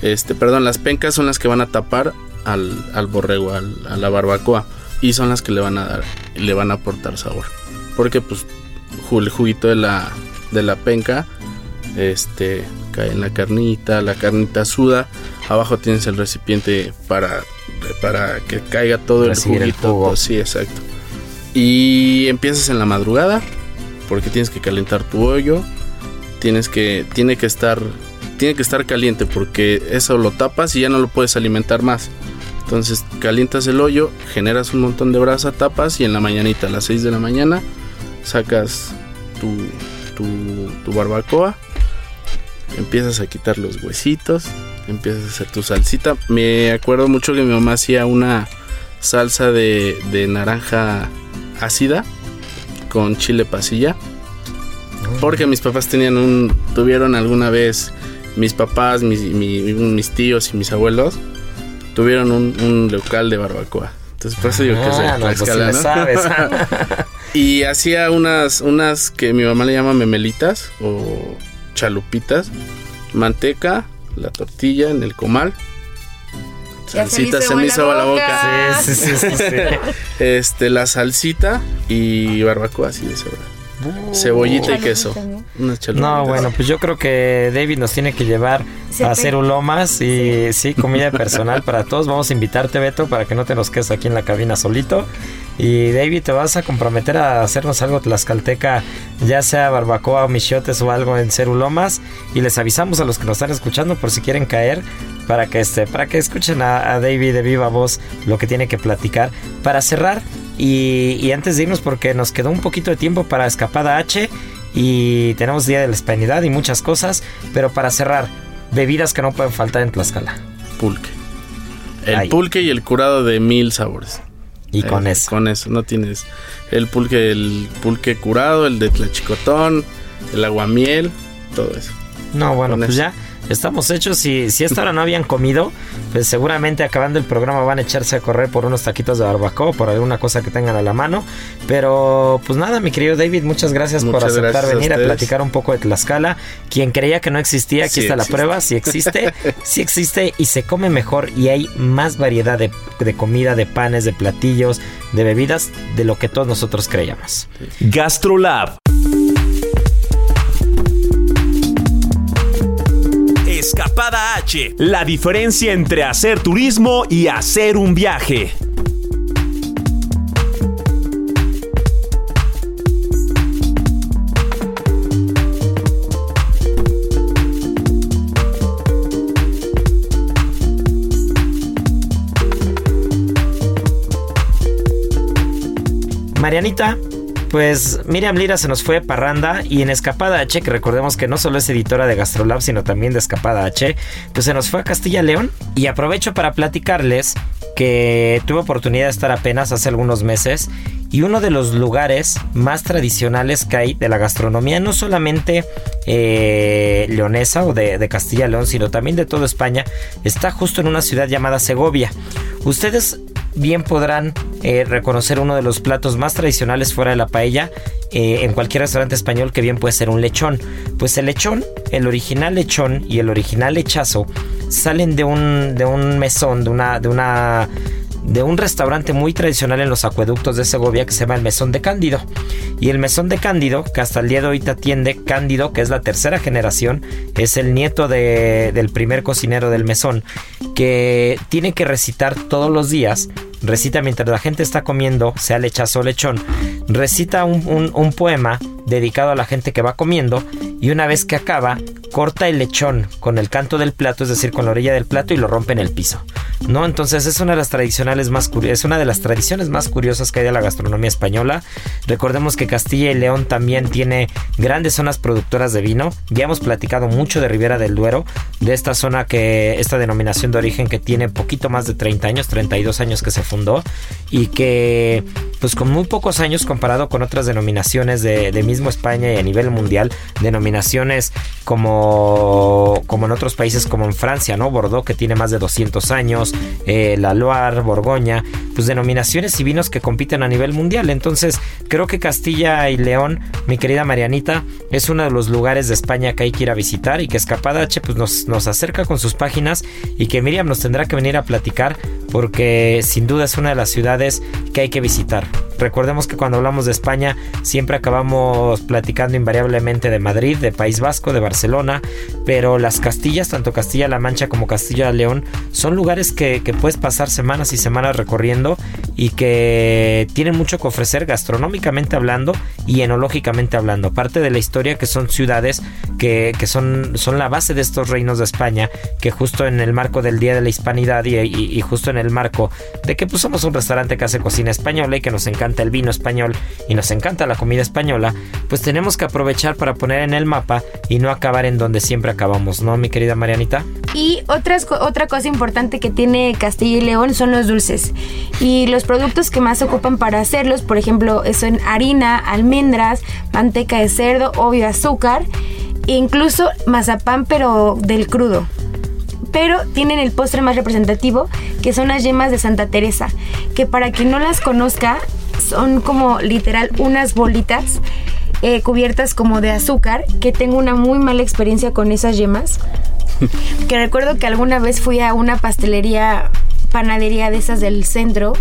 este perdón las pencas son las que van a tapar al, al borrego al- a la barbacoa. Y son las que le van a dar le van a aportar sabor. Porque pues el juguito de la de la penca este cae en la carnita, la carnita suda, abajo tienes el recipiente para, para que caiga todo el Recibir el juguito, jugo. sí, exacto. Y empiezas en la madrugada, porque tienes que calentar tu hoyo, tienes que, tiene que estar, tiene que estar caliente, porque eso lo tapas y ya no lo puedes alimentar más. Entonces calientas el hoyo, generas un montón de brasa, tapas y en la mañanita, a las 6 de la mañana, sacas tu, tu, tu barbacoa, empiezas a quitar los huesitos, empiezas a hacer tu salsita. Me acuerdo mucho que mi mamá hacía una salsa de, de naranja ácida con chile pasilla. Porque mis papás tenían un, tuvieron alguna vez, mis papás, mis, mi- mis tíos y mis abuelos, tuvieron un, un local de barbacoa. Entonces por eso digo que es de Ah, no, pues sí ¿no? sabes. *laughs* Y hacía unas, unas que mi mamá le llama memelitas o chalupitas. Manteca, la tortilla en el comal. Salsita, se me hizo la boca. Sí, sí, sí, sí, sí. *laughs* Este, la salsita y barbacoa así de sobra. Cebollita y queso. Unas chalupitas. No, bueno, pues yo creo que David nos tiene que llevar Se a hacer ulomas y sí. comida *laughs* personal para todos. Vamos a invitarte, Beto, para que no te nos quedes aquí en la cabina solito. Y David, te vas a comprometer a hacernos algo tlaxcalteca, ya sea barbacoa o michotes o algo en Cerulomas. Y les avisamos a los que nos están escuchando por si quieren caer, para que este, para que escuchen a, a David de viva voz lo que tiene que platicar. Para cerrar, y, y antes de irnos, porque nos quedó un poquito de tiempo para Escapada H y tenemos Día de la Hispanidad y muchas cosas, pero para cerrar, bebidas que no pueden faltar en Tlaxcala. Pulque. El pulque y el curado de mil sabores. Y con Eh, eso. Con eso, no tienes el pulque, el pulque curado, el de tlachicotón, el aguamiel, todo eso. No, bueno, con pues eso. ya estamos hechos. Si, si esta hora no habían comido, pues seguramente acabando el programa van a echarse a correr por unos taquitos de barbacoa, por alguna cosa que tengan a la mano. Pero pues nada, mi querido David, muchas gracias por aceptar gracias a venir a, platicar un poco de Tlaxcala. Quien creía que no existía, aquí Sí está la existe. prueba, sí existe, *laughs* sí existe y se come mejor y hay más variedad de, de comida, de panes, de platillos, de bebidas, de lo que todos nosotros creíamos. GastroLab. Escapada H. La diferencia entre hacer turismo y hacer un viaje. Marianita, pues Miriam Lira se nos fue Parranda y en Escapada H, que recordemos que no solo es editora de Gastrolab, sino también de Escapada H, pues se nos fue a Castilla León y aprovecho para platicarles que tuve oportunidad de estar apenas hace algunos meses y uno de los lugares más tradicionales que hay de la gastronomía, no solamente eh, leonesa o de, de Castilla León, sino también de toda España, está justo en una ciudad llamada Segovia. Ustedes bien podrán eh, reconocer uno de los platos más tradicionales fuera de la paella eh, en cualquier restaurante español que bien puede ser un lechón. Pues el lechón, el original lechón y el original lechazo salen de un, de un mesón, de una, de una de un restaurante muy tradicional en los acueductos de Segovia que se llama el Mesón de Cándido. Y el Mesón de Cándido, que hasta el día de hoy atiende Cándido, que es la tercera generación, es el nieto de, del primer cocinero del mesón, que tiene que recitar todos los días, recita mientras la gente está comiendo, sea lechazo o lechón, recita un, un poema dedicado a la gente que va comiendo y una vez que acaba, corta el lechón con el canto del plato, es decir, con la orilla del plato y lo rompe en el piso. ¿No? Entonces es una de las tradicionales más es una de las tradiciones más curiosas que hay de la gastronomía española. Recordemos que Castilla y León también tiene grandes zonas productoras de vino. Ya hemos platicado mucho de Ribera del Duero, de esta zona que esta denominación de origen que tiene poquito más de 30 años, 32 años que se y que pues con muy pocos años comparado con otras denominaciones de, mismo España y a nivel mundial, denominaciones como, como en otros países como en Francia, ¿no? Bordeaux que tiene más de 200 años, eh, la Loire, Borgoña, pues denominaciones y vinos que compiten a nivel mundial. Entonces creo que Castilla y León, mi querida Marianita, es uno de los lugares de España que hay que ir a visitar y que Escapadache pues nos, nos acerca con sus páginas y que Miriam nos tendrá que venir a platicar porque sin duda es una de las ciudades que hay que visitar. Recordemos que cuando hablamos de España siempre acabamos platicando invariablemente de Madrid, de País Vasco, de Barcelona, pero las Castillas, tanto Castilla-La Mancha como Castilla-León, son lugares que, puedes pasar semanas y semanas recorriendo y que tienen mucho que ofrecer gastronómicamente hablando y enológicamente hablando. Aparte de la historia que son ciudades que, que son, son la base de estos reinos de España, que justo en el marco del Día de la Hispanidad y justo en el marco de que pues somos un restaurante que hace cocina española y que nos encanta el vino español y nos encanta la comida española, pues tenemos que aprovechar para poner en el mapa y no acabar en donde siempre acabamos, ¿no, mi querida Marianita? Y otras, otra cosa importante que tiene Castilla y León son los dulces. Y los productos que más se ocupan para hacerlos, por ejemplo, son harina, almendras, manteca de cerdo, obvio azúcar, e incluso mazapán, pero del crudo pero tienen el postre más representativo, que son las yemas de Santa Teresa, que para quien no las conozca, son como literal unas bolitas eh, cubiertas como de azúcar, que tengo una muy mala experiencia con esas yemas. *laughs* que recuerdo que alguna vez fui a una pastelería panadería de esas del centro.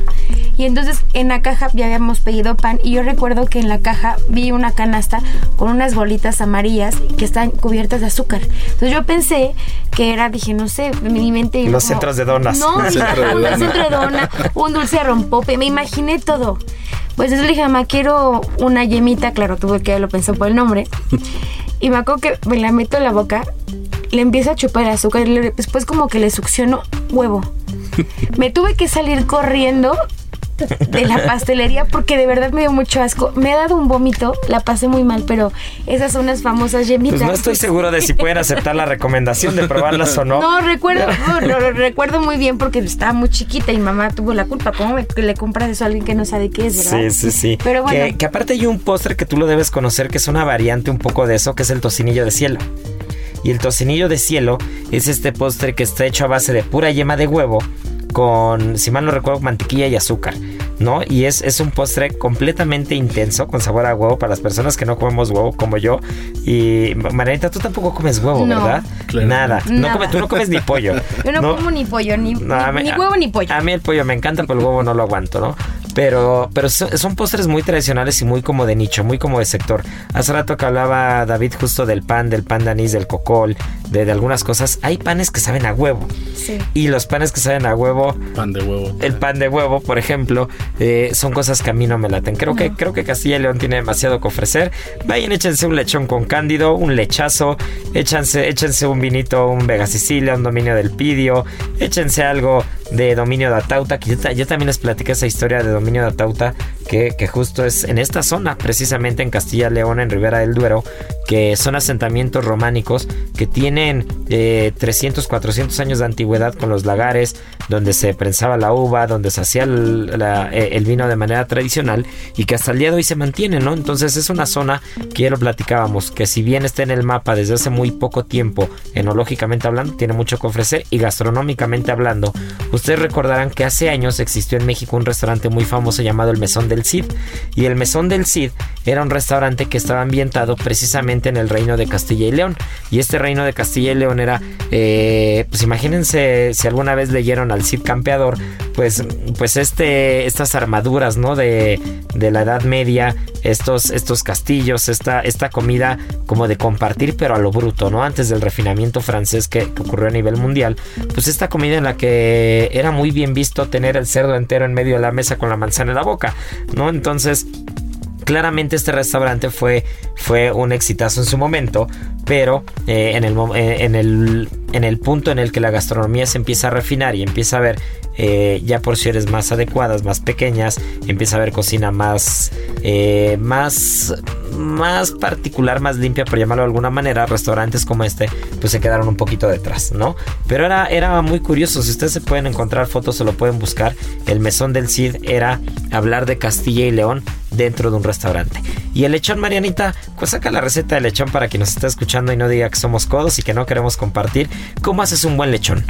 Y entonces en la caja ya habíamos pedido pan y yo recuerdo que en la caja vi una canasta con unas bolitas amarillas que están cubiertas de azúcar. Entonces yo pensé que era, dije, no sé, en mi mente... Los como, centros de donas. No, *laughs* un centro de dona, un dulce rompope, me imaginé todo. Pues entonces le dije, mamá, quiero una yemita, claro, tuve que lo pensó por el nombre. Y me acuerdo que me la meto en la boca, le empiezo a chupar el azúcar y después como que le succiono huevo. Me tuve que salir corriendo de la pastelería porque de verdad me dio mucho asco. Me ha dado un vómito, la pasé muy mal, pero esas son unas famosas yemitas. Pues no estoy seguro de si pueden aceptar la recomendación de probarlas o no. No, recuerdo, no, lo recuerdo muy bien porque estaba muy chiquita y mamá tuvo la culpa. ¿Cómo me, le compras eso a alguien que no sabe qué es, verdad? Sí, sí, sí. Pero bueno. Que, que aparte hay un postre que tú lo debes conocer que es una variante un poco de eso, que es el tocinillo de cielo. Y el tocinillo de cielo es este postre que está hecho a base de pura yema de huevo con, si mal no recuerdo, mantequilla y azúcar. ¿No? Y es, es un postre completamente intenso, con sabor a huevo, para las personas que no comemos huevo como yo. Y Marianita, tú tampoco comes huevo, No. ¿verdad? Claro. Nada. No come- tú no comes ni pollo. *laughs* Yo no, como ni pollo, ni, No, ni, a mí- ni huevo ni pollo. A mí el pollo me encanta, pero el huevo no lo aguanto, ¿no? Pero, pero son, son postres muy tradicionales y muy como de nicho, muy como de sector. Hace rato que hablaba David justo del pan, del pan de anís, del cocol, de, de algunas cosas. Hay panes que saben a huevo. Sí. Y los panes que saben a huevo Pan de huevo. el pan de huevo, por ejemplo, eh, son cosas que a mí no me laten. Creo que creo que Castilla y León tiene demasiado que ofrecer. Vayan, échense un lechón con cándido, un lechazo, échense, échense un vinito, un Vega Sicilia, un dominio del Pidio, échense algo de Dominio de Atauta, que yo, también les platiqué esa historia de Dominio de Atauta, que, justo es en esta zona, precisamente en Castilla León, en Ribera del Duero, que son asentamientos románicos que tienen 300, eh, 400 años de antigüedad con los lagares, donde se prensaba la uva, donde se hacía eh, el, vino de manera tradicional y que hasta el día de hoy se mantiene, ¿no? Entonces es una zona que ya lo platicábamos, que si bien está en el mapa desde hace muy poco tiempo, enológicamente hablando, tiene mucho que ofrecer y gastronómicamente hablando, ustedes recordarán que hace años existió en México un restaurante muy famoso llamado el Mesón del Cid y el Mesón del Cid era un restaurante que estaba ambientado precisamente en el reino de Castilla y León. Y este reino de Castilla y León era, eh, pues imagínense si alguna vez leyeron al Cid Campeador, pues, pues este, estas armaduras, ¿no? De, de la Edad Media, estos, estos castillos, esta, esta comida como de compartir, pero a lo bruto, ¿no? Antes del refinamiento francés que, ocurrió a nivel mundial, pues esta comida en la que era muy bien visto tener el cerdo entero en medio de la mesa con la manzana en la boca, ¿no? Entonces, claramente este restaurante fue, fue un exitazo en su momento, pero eh, en, el, eh, en, el, en el punto en el que la gastronomía se empieza a refinar y empieza a ver eh, ya porciones más adecuadas, más pequeñas, empieza a ver cocina más, más, más particular, más limpia, por llamarlo de alguna manera, restaurantes como este, pues se quedaron un poquito detrás, ¿no? Pero era, era muy curioso, si ustedes se pueden encontrar fotos, se lo pueden buscar, el mesón del Cid era hablar de Castilla y León dentro de un restaurante. Y el lechón, Marianita, pues saca la receta de lechón para quien nos está escuchando y no diga que somos codos y que no queremos compartir. ¿Cómo haces un buen lechón?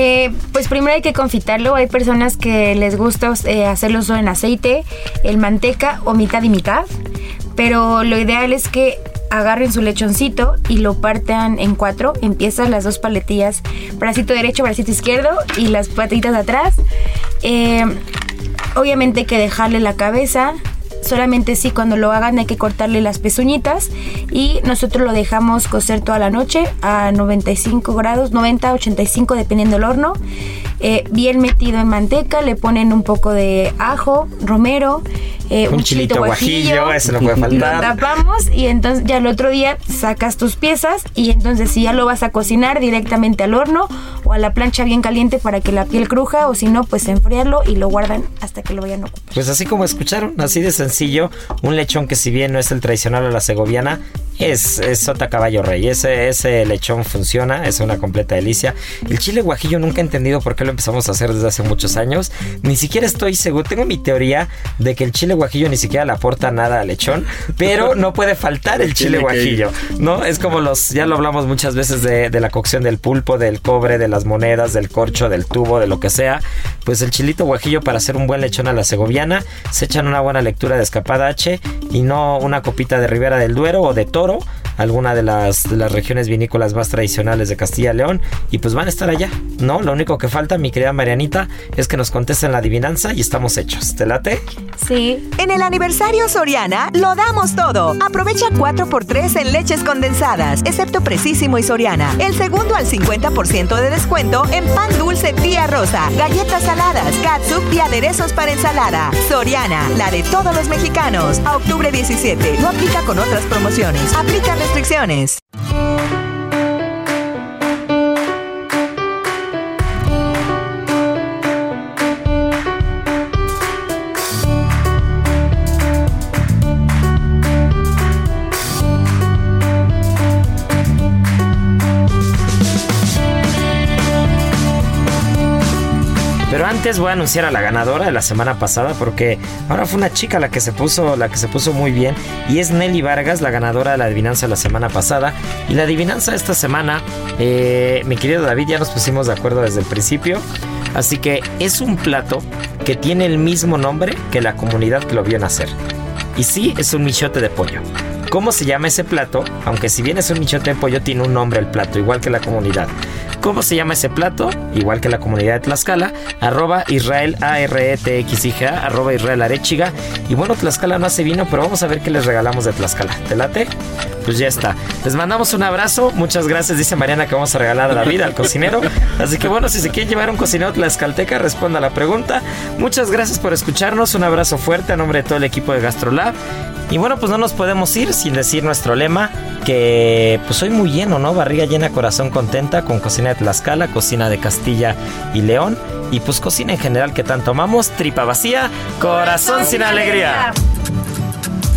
Eh, pues primero hay que confitarlo. Hay personas que les gusta eh, hacerlo solo en aceite, en manteca o mitad y mitad. Pero lo ideal es que agarren su lechoncito y lo partan en cuatro. Empiezan las dos paletillas, bracito derecho, bracito izquierdo y las patitas atrás. Eh, obviamente hay que dejarle la cabeza, solamente sí cuando lo hagan hay que cortarle las pezuñitas y nosotros lo dejamos cocer toda la noche a 95 grados, 90, 85 dependiendo del horno. Eh, bien metido en manteca, le ponen un poco de ajo, romero, eh, un, chilito guajillo, eso no puede faltar. Lo tapamos y entonces ya el otro día sacas tus piezas y entonces si ya lo vas a cocinar directamente al horno o a la plancha bien caliente para que la piel cruja o si no pues enfriarlo y lo guardan hasta que lo vayan a ocupar. Pues así como escucharon, así de sencillo, un lechón que si bien no es el tradicional a la segoviana, es, es sota caballo rey. Ese, ese lechón funciona, es una completa delicia. El chile guajillo nunca he entendido por qué lo empezamos a hacer desde hace muchos años. Ni siquiera estoy seguro. Tengo mi teoría de que el chile guajillo ni siquiera le aporta nada al lechón, pero *laughs* no puede faltar el chile guajillo. ¿No? Es como los, ya lo hablamos muchas veces de, de la cocción del pulpo, del cobre, de las monedas, del corcho, del tubo, de lo que sea. Pues el chilito guajillo para hacer un buen lechón a la segoviana, se echan una buena lectura de escapada H y no una copita de Ribera del Duero o de Toro alguna de las, las regiones vinícolas más tradicionales de Castilla y León, y pues van a estar allá, ¿no? Lo único que falta, mi querida Marianita, es que nos contesten la adivinanza y estamos hechos. ¿Te late? Sí. En el aniversario Soriana, lo damos todo. Aprovecha 4x3 en leches condensadas, excepto Precisísimo y Soriana. El segundo al 50% de descuento en pan dulce tía rosa, galletas saladas, catsup y aderezos para ensalada. Soriana, la de todos los mexicanos. A octubre 17. No aplica con otras promociones. Aplica restricciones. Antes voy a anunciar a la ganadora de la semana pasada porque ahora fue una chica la que se puso, la que se puso muy bien y es Nelly Vargas, la ganadora de la adivinanza de la semana pasada. Y la adivinanza de esta semana, eh, mi querido David, ya nos pusimos de acuerdo desde el principio. Así que es un plato que tiene el mismo nombre que la comunidad que lo vio nacer. Y sí, es un michote de pollo. ¿Cómo se llama ese plato? Aunque si bien es un michote de pollo, tiene un nombre el plato, igual que la comunidad. ¿Cómo se llama ese plato? Igual que la comunidad de Tlaxcala, arroba Israel a r e arroba Israel Arechiga. Y bueno, Tlaxcala no hace vino, pero vamos a ver qué les regalamos de Tlaxcala. ¿Te late? Pues ya está. Les mandamos un abrazo. Muchas gracias, dice Mariana, que vamos a regalar a la vida al cocinero. Así que bueno, si se quieren llevar un cocinero tlaxcalteca, responda la pregunta. Muchas gracias por escucharnos. Un abrazo fuerte a nombre de todo el equipo de GastroLab. Y bueno, pues no nos podemos ir sin decir nuestro lema, que pues soy muy lleno, ¿no? Barriga llena, corazón contenta, con cocina cocina de cocina de Castilla y León y pues cocina en general que tanto amamos, tripa vacía, corazón sin alegría.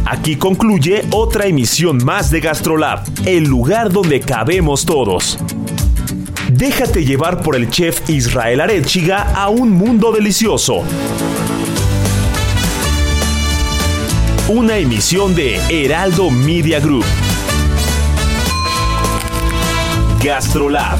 Aquí concluye otra emisión más de GastroLab, el lugar donde cabemos todos. Déjate llevar por el chef Israel Arechiga a un mundo delicioso. Una emisión de Heraldo Media Group. GastroLab.